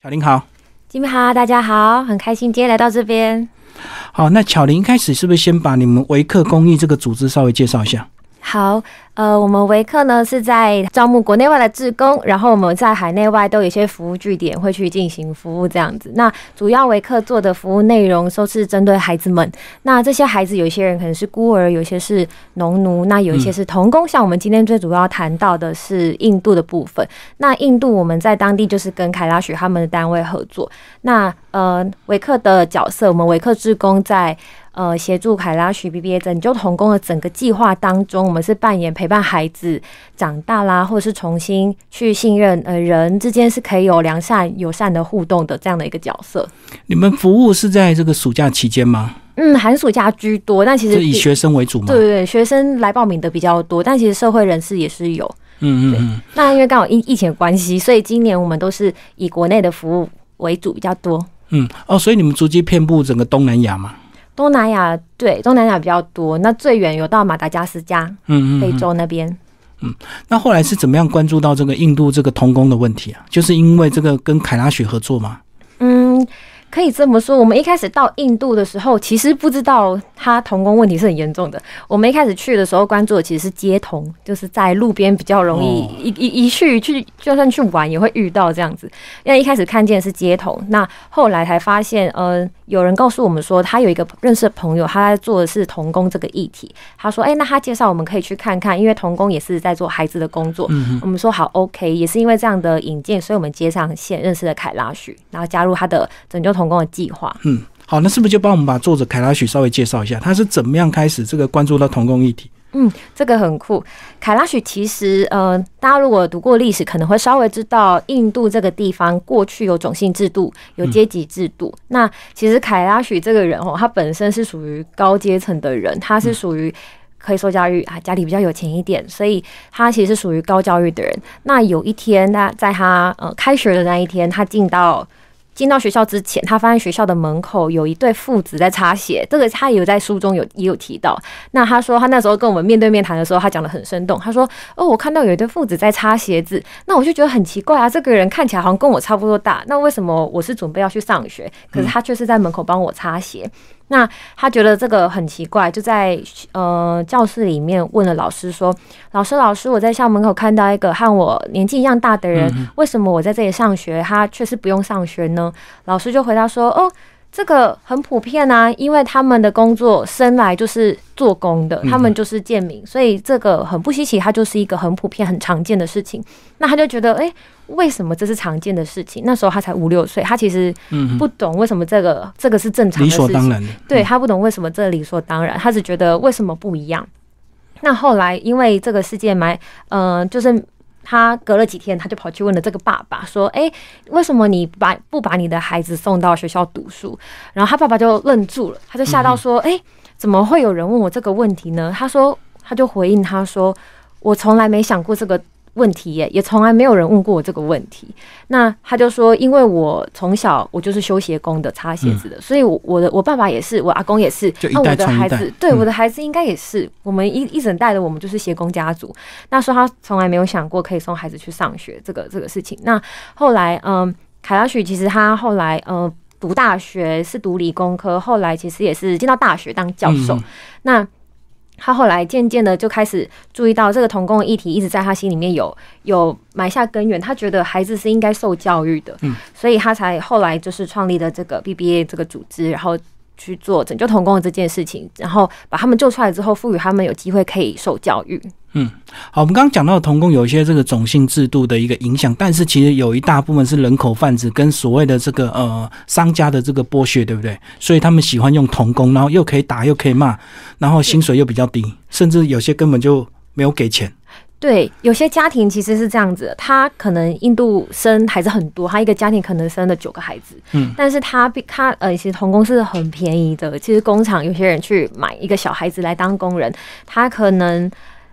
巧玲好，金明好，大家好，很开心今天来到这边。好，那巧玲一开始是不是先把你们维克公益这个组织稍微介绍一下？好，呃，我们维克呢是在招募国内外的志工，然后我们在海内外都有一些服务据点会去进行服务这样子。那主要维克做的服务内容都是针对孩子们。那这些孩子有些人可能是孤儿，有些是农奴，那有一些是童工。像我们今天最主要谈到的是印度的部分。那印度我们在当地就是跟凯拉许他们的单位合作。那呃，维克的角色，我们维克志工在。呃，协助凯拉许 BBA 拯救童工的整个计划当中，我们是扮演陪伴孩子长大啦，或者是重新去信任呃人之间是可以有良善友善的互动的这样的一个角色。你们服务是在这个暑假期间吗？嗯，寒暑假居多，但其实以学生为主嘛。对对对，学生来报名的比较多，但其实社会人士也是有。嗯嗯嗯。那因为刚好疫疫情关系，所以今年我们都是以国内的服务为主比较多。嗯哦，所以你们足迹遍布整个东南亚嘛？东南亚对东南亚比较多，那最远有到马达加斯加，嗯嗯，非洲那边。嗯，那后来是怎么样关注到这个印度这个童工的问题啊？就是因为这个跟凯拉雪合作吗？嗯。可以这么说，我们一开始到印度的时候，其实不知道他童工问题是很严重的。我们一开始去的时候，关注的其实是街童，就是在路边比较容易一一一去去，就算去玩也会遇到这样子。因为一开始看见是街童，那后来才发现，呃，有人告诉我们说，他有一个认识的朋友，他在做的是童工这个议题。他说，哎，那他介绍我们可以去看看，因为童工也是在做孩子的工作。我们说好，OK，也是因为这样的引荐，所以我们接上线认识了凯拉许，然后加入他的拯救。童工的计划，嗯，好，那是不是就帮我们把作者凯拉许稍微介绍一下，他是怎么样开始这个关注到童工议题？嗯，这个很酷。凯拉许其实，呃，大家如果读过历史，可能会稍微知道，印度这个地方过去有种姓制度，有阶级制度。那其实凯拉许这个人哦，他本身是属于高阶层的人，他是属于可以受教育啊，家里比较有钱一点，所以他其实是属于高教育的人。那有一天，他在他呃开学的那一天，他进到。进到学校之前，他发现学校的门口有一对父子在擦鞋。这个他也有在书中有也有提到。那他说他那时候跟我们面对面谈的时候，他讲的很生动。他说：“哦，我看到有一对父子在擦鞋子，那我就觉得很奇怪啊，这个人看起来好像跟我差不多大，那为什么我是准备要去上学，可是他却是在门口帮我擦鞋？”那他觉得这个很奇怪，就在呃教室里面问了老师说：“老师，老师，我在校门口看到一个和我年纪一样大的人，为什么我在这里上学，他却是不用上学呢？”老师就回答说：“哦。”这个很普遍啊，因为他们的工作生来就是做工的，他们就是贱民，所以这个很不稀奇，它就是一个很普遍、很常见的事情。那他就觉得，哎，为什么这是常见的事情？那时候他才五六岁，他其实不懂为什么这个这个是正常、理所当然的。对他不懂为什么这理所当然，他只觉得为什么不一样。那后来因为这个事件埋，嗯，就是。他隔了几天，他就跑去问了这个爸爸，说：“哎，为什么你把不把你的孩子送到学校读书？”然后他爸爸就愣住了，他就吓到说：“哎，怎么会有人问我这个问题呢？”他说，他就回应他说：“我从来没想过这个。”问题耶，也从来没有人问过我这个问题。那他就说，因为我从小我就是修鞋工的，擦鞋子的，所以我我的我爸爸也是，我阿公也是，那我的孩子，对我的孩子应该也是，我们一一整代的我们就是鞋工家族。那说他从来没有想过可以送孩子去上学这个这个事情。那后来，嗯，凯拉许其实他后来，嗯，读大学是读理工科，后来其实也是进到大学当教授。那他后来渐渐的就开始注意到这个童工的议题，一直在他心里面有有埋下根源。他觉得孩子是应该受教育的，嗯，所以他才后来就是创立了这个 BBA 这个组织，然后。去做拯救童工的这件事情，然后把他们救出来之后，赋予他们有机会可以受教育。嗯，好，我们刚刚讲到童工有一些这个种姓制度的一个影响，但是其实有一大部分是人口贩子跟所谓的这个呃商家的这个剥削，对不对？所以他们喜欢用童工，然后又可以打又可以骂，然后薪水又比较低，甚至有些根本就没有给钱。对，有些家庭其实是这样子，他可能印度生孩子很多，他一个家庭可能生了九个孩子，嗯，但是他他呃，其实童工是很便宜的，其实工厂有些人去买一个小孩子来当工人，他可能。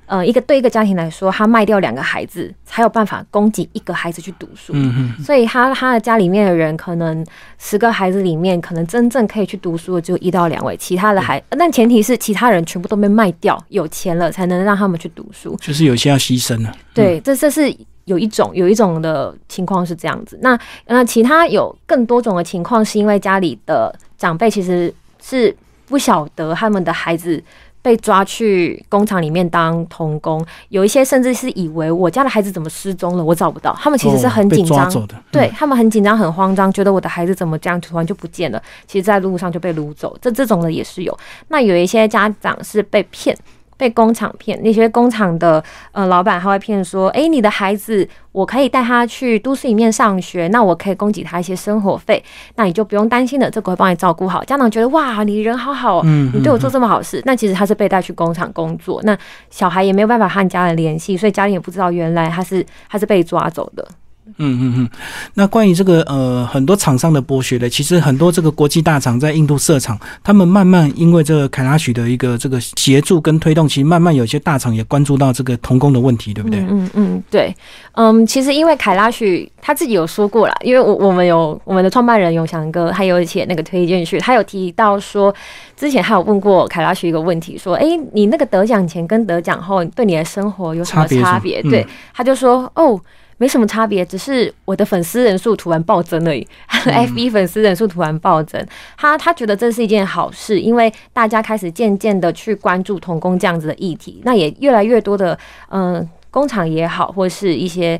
呃，一个对一个家庭来说，他卖掉两个孩子才有办法供给一个孩子去读书。嗯所以他他的家里面的人，可能十个孩子里面，可能真正可以去读书的只有一到两位，其他的孩，但前提是其他人全部都被卖掉，有钱了才能让他们去读书。就是有些要牺牲了。对，这这是有一种有一种的情况是这样子，那那其他有更多种的情况，是因为家里的长辈其实是不晓得他们的孩子被抓去工厂里面当童工，有一些甚至是以为我家的孩子怎么失踪了，我找不到，他们其实是很紧张，对他们很紧张很慌张，觉得我的孩子怎么这样突然就不见了，其实在路上就被掳走，这这种的也是有。那有一些家长是被骗。被工厂骗，那些工厂的呃老板他会骗说，哎，你的孩子我可以带他去都市里面上学，那我可以供给他一些生活费，那你就不用担心了，这个会帮你照顾好。家长觉得哇，你人好好，嗯，你对我做这么好事，那其实他是被带去工厂工作，那小孩也没有办法和家人联系，所以家里也不知道原来他是他是被抓走的。嗯嗯嗯，那关于这个呃很多厂商的剥削呢，其实很多这个国际大厂在印度设厂，他们慢慢因为这个凯拉许的一个这个协助跟推动，其实慢慢有些大厂也关注到这个童工的问题，对不对？嗯嗯，对，嗯，其实因为凯拉许他自己有说过了，因为我我们有我们的创办人永祥哥，还有写那个推荐序，他有提到说，之前他有问过凯拉许一个问题，说，哎，你那个得奖前跟得奖后对你的生活有什么差别？对，他就说，哦。没什么差别，只是我的粉丝人数突然暴增而已。FB 粉丝人数突然暴增，他他觉得这是一件好事，因为大家开始渐渐的去关注童工这样子的议题，那也越来越多的嗯工厂也好，或是一些。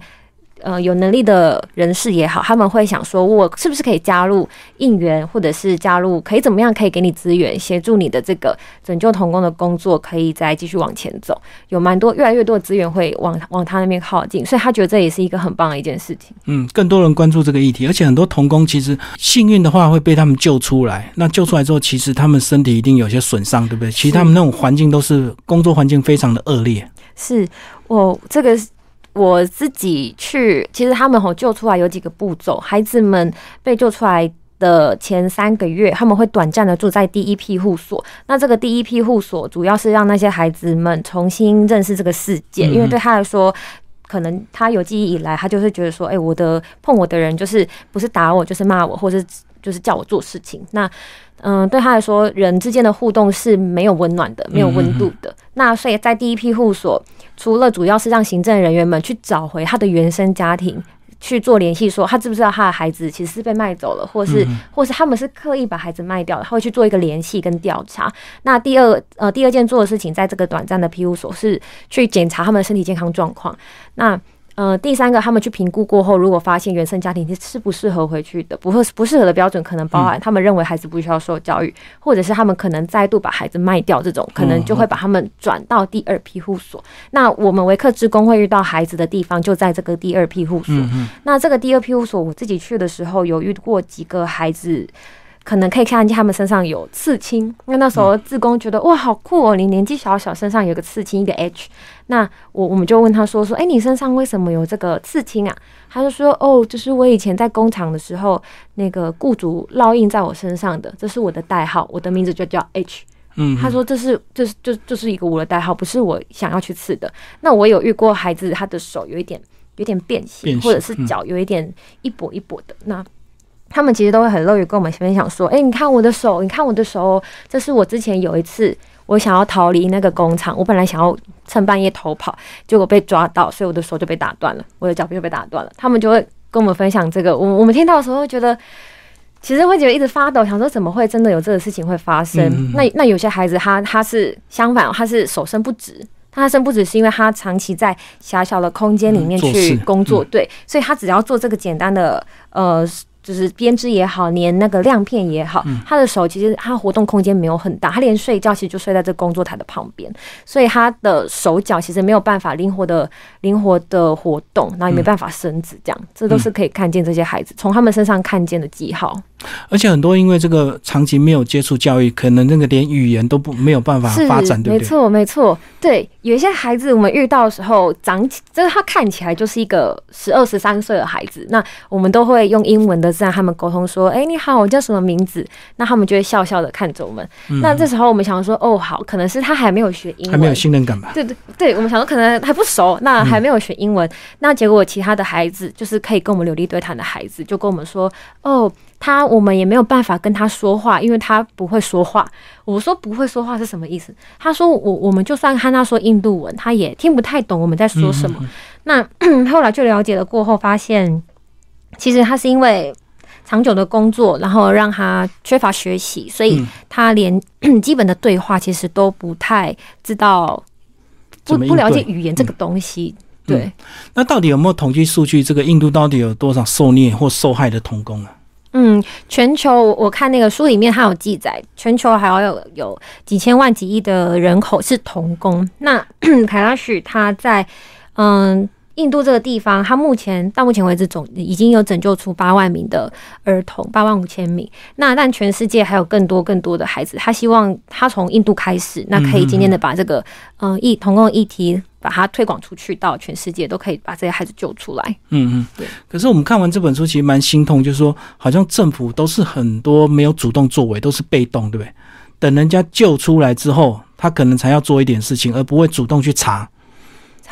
呃，有能力的人士也好，他们会想说，我是不是可以加入应援，或者是加入可以怎么样，可以给你资源，协助你的这个拯救童工的工作，可以再继续往前走。有蛮多越来越多的资源会往往他那边靠近，所以他觉得这也是一个很棒的一件事情。嗯，更多人关注这个议题，而且很多童工其实幸运的话会被他们救出来。那救出来之后，其实他们身体一定有些损伤，对不对？其实他们那种环境都是工作环境非常的恶劣。是我这个。我自己去，其实他们吼救出来有几个步骤。孩子们被救出来的前三个月，他们会短暂的住在第一批护所。那这个第一批护所主要是让那些孩子们重新认识这个世界，因为对他来说，可能他有记忆以来，他就是觉得说，哎，我的碰我的人就是不是打我，就是骂我，或者就是叫我做事情。那嗯，对他来说，人之间的互动是没有温暖的，没有温度的。那所以在第一批护所，除了主要是让行政人员们去找回他的原生家庭，去做联系，说他知不知道他的孩子其实是被卖走了，或是或是他们是刻意把孩子卖掉的，他会去做一个联系跟调查。那第二呃第二件做的事情，在这个短暂的庇护所是去检查他们的身体健康状况。那呃，第三个，他们去评估过后，如果发现原生家庭是适不适合回去的，不合不适合的标准，可能包含他们认为孩子不需要受教育，或者是他们可能再度把孩子卖掉，这种可能就会把他们转到第二庇护所。那我们维克职工会遇到孩子的地方就在这个第二庇护所。那这个第二庇护所，我自己去的时候有遇过几个孩子。可能可以看见他们身上有刺青，因为那时候自工觉得哇好酷哦，你年纪小小身上有个刺青一个 H，那我我们就问他说说，哎，你身上为什么有这个刺青啊？他就说哦，就是我以前在工厂的时候那个雇主烙印在我身上的，这是我的代号，我的名字就叫 H。嗯，他说这是这是就就是一个我的代号，不是我想要去刺的。那我有遇过孩子，他的手有一点有点变形，或者是脚有一点一跛一跛的那。他们其实都会很乐于跟我们分享说：“哎，你看我的手，你看我的手，这是我之前有一次我想要逃离那个工厂，我本来想要趁半夜逃跑，结果被抓到，所以我的手就被打断了，我的脚臂就被打断了。”他们就会跟我们分享这个，我我们听到的时候会觉得，其实会觉得一直发抖，想说怎么会真的有这个事情会发生？那那有些孩子他他是相反，他是手伸不直，他伸不直是因为他长期在狭小的空间里面去工作，对，所以他只要做这个简单的呃。就是编织也好，粘那个亮片也好，他的手其实他活动空间没有很大，他连睡觉其实就睡在这工作台的旁边，所以他的手脚其实没有办法灵活的灵活的活动，然后也没办法伸直，这样这都是可以看见这些孩子从他们身上看见的记号。而且很多因为这个长期没有接触教育，可能那个连语言都不没有办法发展，对不对？没错，没错。对，有一些孩子我们遇到的时候，长起就是他看起来就是一个十二十三岁的孩子，那我们都会用英文的字让他们沟通说：“哎，你好，我叫什么名字？”那他们就会笑笑的看着我们。那这时候我们想说：“哦，好，可能是他还没有学英文，还没有信任感吧？”对对对，我们想说可能还不熟，那还没有学英文。那结果其他的孩子就是可以跟我们流利对谈的孩子，就跟我们说：“哦。”他，我我们也没有办法跟他说话，因为他不会说话。我说不会说话是什么意思？他说我我们就算和他说印度文，他也听不太懂我们在说什么。那 后来就了解了过后，发现其实他是因为长久的工作，然后让他缺乏学习，所以他连 基本的对话其实都不太知道，不不了解语言这个东西。对，那到底有没有统计数据？这个印度到底有多少受虐或受害的童工啊？嗯，全球我看那个书里面它有记载，全球还要有有几千万几亿的人口是童工。那 凯拉许他在嗯。印度这个地方，它目前到目前为止总已经有拯救出八万名的儿童，八万五千名。那但全世界还有更多更多的孩子，他希望他从印度开始，那可以今天的把这个嗯议同共议题把它推广出去到全世界，都可以把这些孩子救出来。嗯嗯，对。可是我们看完这本书，其实蛮心痛，就是说好像政府都是很多没有主动作为，都是被动，对不对？等人家救出来之后，他可能才要做一点事情，而不会主动去查。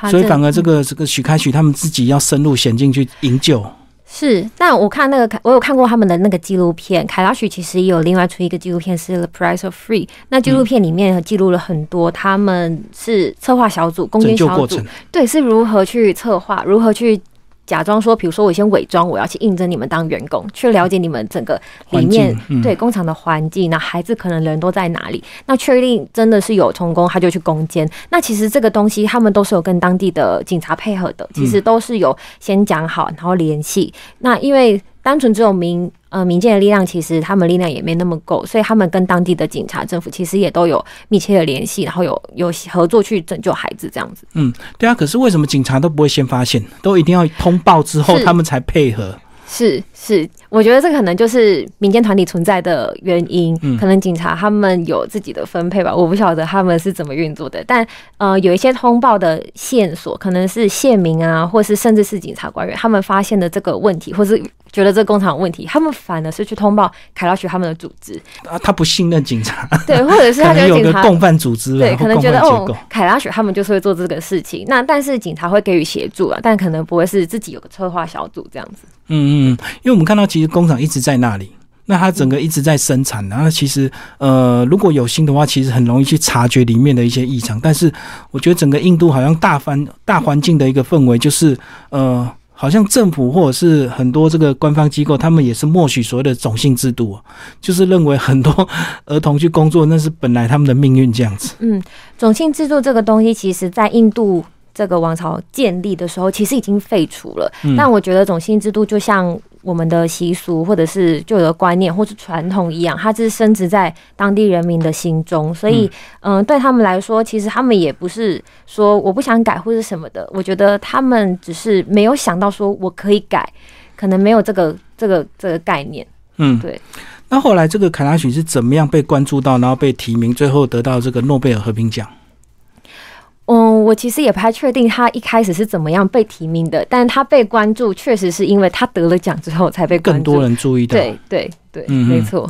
所以反而这个这个许开许他们自己要深入险境去营救。是，但我看那个我有看过他们的那个纪录片，凯拉许其实也有另外出一个纪录片是《The Price of Free》。那纪录片里面记录了很多他们是策划小组、攻坚小组，对，是如何去策划，如何去。假装说，比如说我先伪装，我要去应征你们当员工，去了解你们整个里面对工厂的环境。那孩子可能人都在哪里？那确定真的是有成功，他就去攻坚。那其实这个东西，他们都是有跟当地的警察配合的，其实都是有先讲好，然后联系。那因为。单纯只有民呃民间的力量，其实他们力量也没那么够，所以他们跟当地的警察、政府其实也都有密切的联系，然后有有合作去拯救孩子这样子。嗯，对啊。可是为什么警察都不会先发现，都一定要通报之后他们才配合？是是，我觉得这可能就是民间团体存在的原因。嗯，可能警察他们有自己的分配吧，我不晓得他们是怎么运作的。但呃，有一些通报的线索，可能是县民啊，或是甚至是警察官员，他们发现的这个问题，或是。觉得这工厂有问题，他们反而是去通报凯拉许他们的组织啊，他不信任警察，对，或者是 他觉得警察共犯组织，对，可能觉得哦，凯拉许他们就是会做这个事情，那但是警察会给予协助啊，但可能不会是自己有个策划小组这样子。嗯嗯，因为我们看到其实工厂一直在那里，那它整个一直在生产，然后其实呃如果有心的话，其实很容易去察觉里面的一些异常，但是我觉得整个印度好像大环大环境的一个氛围就是呃。好像政府或者是很多这个官方机构，他们也是默许所谓的种姓制度，就是认为很多儿童去工作那是本来他们的命运这样子。嗯，种姓制度这个东西，其实在印度。这个王朝建立的时候，其实已经废除了。但我觉得种姓制度就像我们的习俗，或者是旧有的观念，或是传统一样，它是深植在当地人民的心中。所以，嗯，对他们来说，其实他们也不是说我不想改或者什么的。我觉得他们只是没有想到说我可以改，可能没有这个这个这个概念。嗯，对。那后来这个凯拉许是怎么样被关注到，然后被提名，最后得到这个诺贝尔和平奖？嗯，我其实也不太确定他一开始是怎么样被提名的，但他被关注确实是因为他得了奖之后才被更多人注意到。对对对，嗯，没错。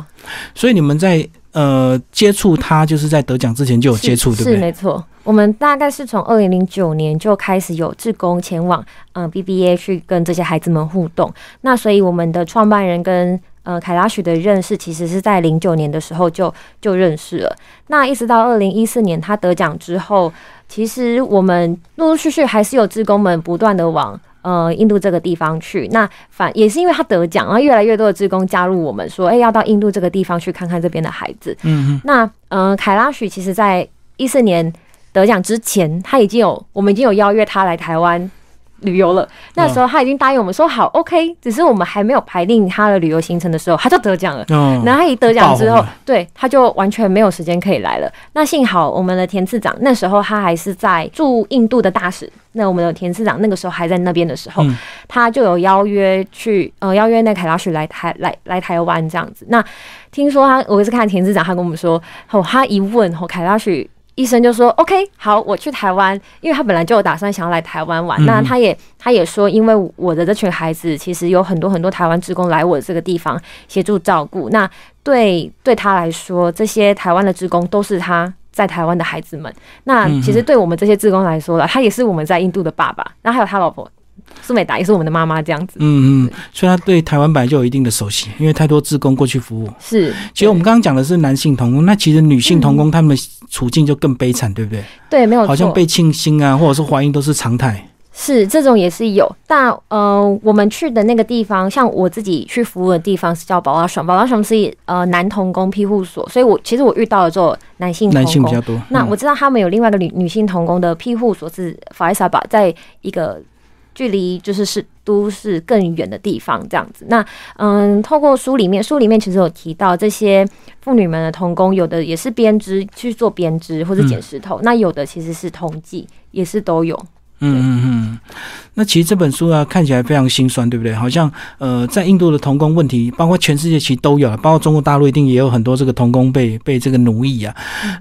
所以你们在呃接触他，就是在得奖之前就有接触，对不对？是没错。我们大概是从二零零九年就开始有志工前往嗯 BBA 去跟这些孩子们互动。那所以我们的创办人跟呃凯拉许的认识，其实是在零九年的时候就就认识了。那一直到二零一四年他得奖之后。其实我们陆陆续续还是有职工们不断的往呃印度这个地方去，那反也是因为他得奖，然后越来越多的职工加入我们，说哎要到印度这个地方去看看这边的孩子。嗯那嗯凯拉许其实在一四年得奖之前，他已经有我们已经有邀约他来台湾。旅游了，那时候他已经答应我们说好，OK，只是我们还没有排定他的旅游行程的时候，他就得奖了。嗯，然后他一得奖之后，对，他就完全没有时间可以来了。那幸好我们的田次长那时候他还是在驻印度的大使，那我们的田次长那个时候还在那边的时候，他就有邀约去，呃，邀约那凯拉许来台来来台湾这样子。那听说他，我是看田次长，他跟我们说，哦，他一问，哦，凯拉许。医生就说：“OK，好，我去台湾，因为他本来就有打算想要来台湾玩。那他也他也说，因为我的这群孩子其实有很多很多台湾职工来我这个地方协助照顾。那对对他来说，这些台湾的职工都是他在台湾的孩子们。那其实对我们这些职工来说了，他也是我们在印度的爸爸。那还有他老婆。”苏美达也是我们的妈妈这样子。嗯嗯，所以他对台湾本来就有一定的熟悉，因为太多志工过去服务。是，其实我们刚刚讲的是男性童工，那其实女性童工他们处境就更悲惨，对不对？对，没有，好像被庆幸啊，或者是怀孕都是常态。是这种也是有，但呃，我们去的那个地方，像我自己去服务的地方是叫宝拉爽，宝拉爽是呃男童工庇护所，所以我其实我遇到的做男性男性比较多。那我知道他们有另外一个女女性童工的庇护所是法伊萨巴，在一个距离就是是都市更远的地方这样子。那嗯，透过书里面，书里面其实有提到这些妇女们的童工，有的也是编织去做编织或者捡石头，那有的其实是统计，也是都有。嗯嗯嗯，那其实这本书啊，看起来非常心酸，对不对？好像呃，在印度的童工问题，包括全世界其实都有了，包括中国大陆一定也有很多这个童工被被这个奴役啊。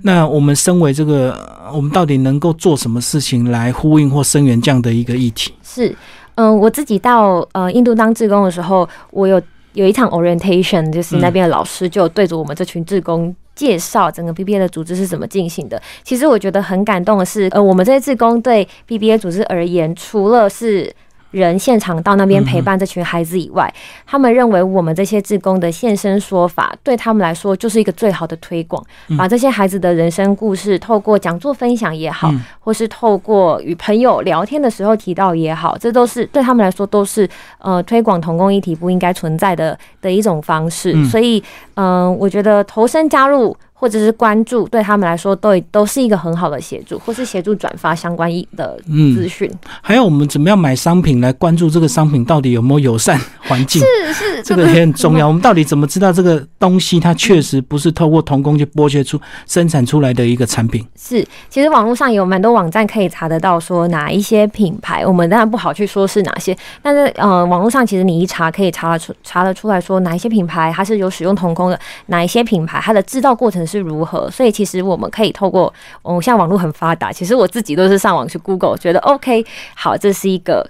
那我们身为这个，我们到底能够做什么事情来呼应或声援这样的一个议题？是，嗯，我自己到呃印度当志工的时候，我有有一场 orientation，就是那边的老师就对着我们这群志工。介绍整个 BBA 的组织是怎么进行的。其实我觉得很感动的是，呃，我们这些志工对 BBA 组织而言，除了是人现场到那边陪伴这群孩子以外，他们认为我们这些志工的现身说法，对他们来说就是一个最好的推广。把这些孩子的人生故事，透过讲座分享也好，或是透过与朋友聊天的时候提到也好，这都是对他们来说都是呃推广同工议题不应该存在的的一种方式。所以，嗯，我觉得投身加入。或者是关注，对他们来说都都是一个很好的协助，或是协助转发相关的资讯。还有我们怎么样买商品来关注这个商品到底有没有友善环境？是是，这个也很重要。我们到底怎么知道这个东西它确实不是透过童工去剥削出生产出来的一个产品？是，其实网络上有蛮多网站可以查得到，说哪一些品牌，我们当然不好去说是哪些，但是呃，网络上其实你一查可以查得出查得出来说哪一些品牌它是有使用童工的，哪一些品牌它的制造过程是。是如何？所以其实我们可以透过，嗯，像网络很发达，其实我自己都是上网去 Google，觉得 OK，好，这是一个，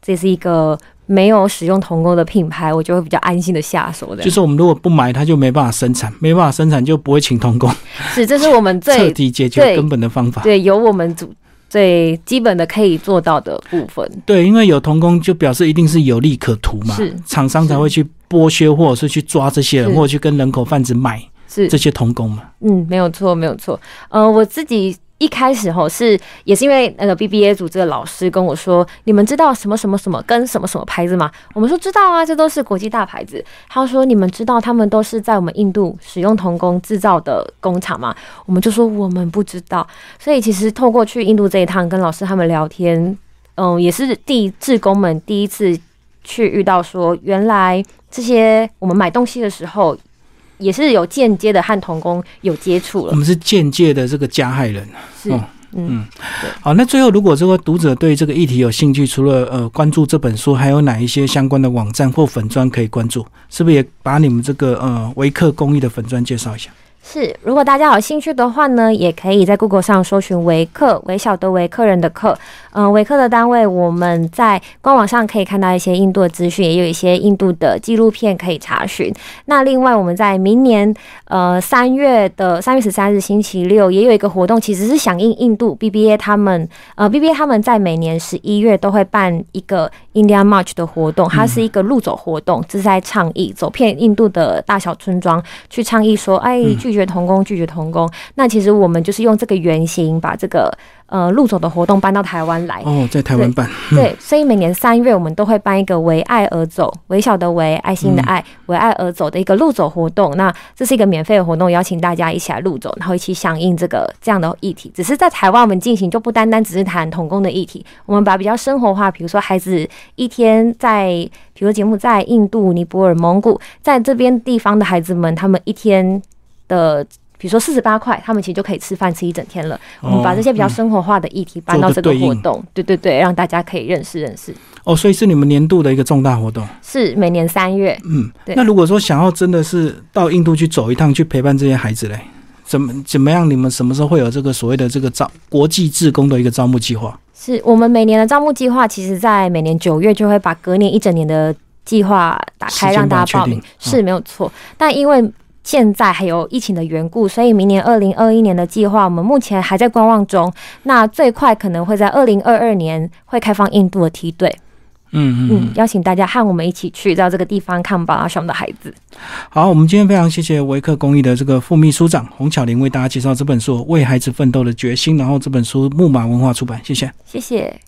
这是一个没有使用童工的品牌，我就会比较安心的下手的。就是我们如果不买，它就没办法生产，没办法生产就不会请童工。是，这是我们最彻底解决根本的方法。对，有我们主最基本的可以做到的部分。对，因为有童工，就表示一定是有利可图嘛，是厂商才会去剥削，或者是去抓这些人，或者去跟人口贩子买。是这些童工吗？嗯，没有错，没有错。呃，我自己一开始吼是也是因为那个 BBA 组织的老师跟我说，你们知道什么什么什么跟什么什么牌子吗？我们说知道啊，这都是国际大牌子。他说你们知道他们都是在我们印度使用童工制造的工厂吗？我们就说我们不知道。所以其实透过去印度这一趟跟老师他们聊天，嗯，也是第志工们第一次去遇到说，原来这些我们买东西的时候。也是有间接的和童工有接触了。我们是间接的这个加害人。是，嗯，好，那最后如果这个读者对这个议题有兴趣，除了呃关注这本书，还有哪一些相关的网站或粉砖可以关注？是不是也把你们这个呃维克公益的粉砖介绍一下？是，如果大家有兴趣的话呢，也可以在 Google 上搜寻维克，微小的维客人的客。嗯，维克的单位，我们在官网上可以看到一些印度的资讯，也有一些印度的纪录片可以查询。那另外，我们在明年呃三月的三月十三日星期六，也有一个活动，其实是响应印度 BBA 他们呃 BBA 他们在每年十一月都会办一个 India March 的活动，它是一个路走活动，这是在倡议走遍印度的大小村庄去倡议说，哎，拒绝童工，拒绝童工。那其实我们就是用这个原型把这个。呃，路走的活动搬到台湾来哦，在台湾办对，所以每年三月我们都会办一个为爱而走，微小的为爱心的爱，为爱而走的一个路走活动。那这是一个免费的活动，邀请大家一起来路走，然后一起响应这个这样的议题。只是在台湾我们进行，就不单单只是谈童工的议题，我们把比较生活化，比如说孩子一天在，比如节目在印度、尼泊尔、蒙古，在这边地方的孩子们，他们一天的。比如说四十八块，他们其实就可以吃饭吃一整天了。我们把这些比较生活化的议题搬到这个活动，对对对，让大家可以认识认识。哦，所以是你们年度的一个重大活动，是每年三月。嗯，那如果说想要真的是到印度去走一趟，去陪伴这些孩子嘞，怎么怎么样？你们什么时候会有这个所谓的这个招国际志工的一个招募计划？是我们每年的招募计划，其实在每年九月就会把隔年一整年的计划打开，让大家报名，是没有错。但因为现在还有疫情的缘故，所以明年二零二一年的计划，我们目前还在观望中。那最快可能会在二零二二年会开放印度的梯队。嗯嗯，邀请大家和我们一起去到这个地方看巴拉熊的孩子。好，我们今天非常谢谢维克公益的这个副秘书长洪巧玲为大家介绍这本书《为孩子奋斗的决心》，然后这本书木马文化出版，谢谢，谢谢。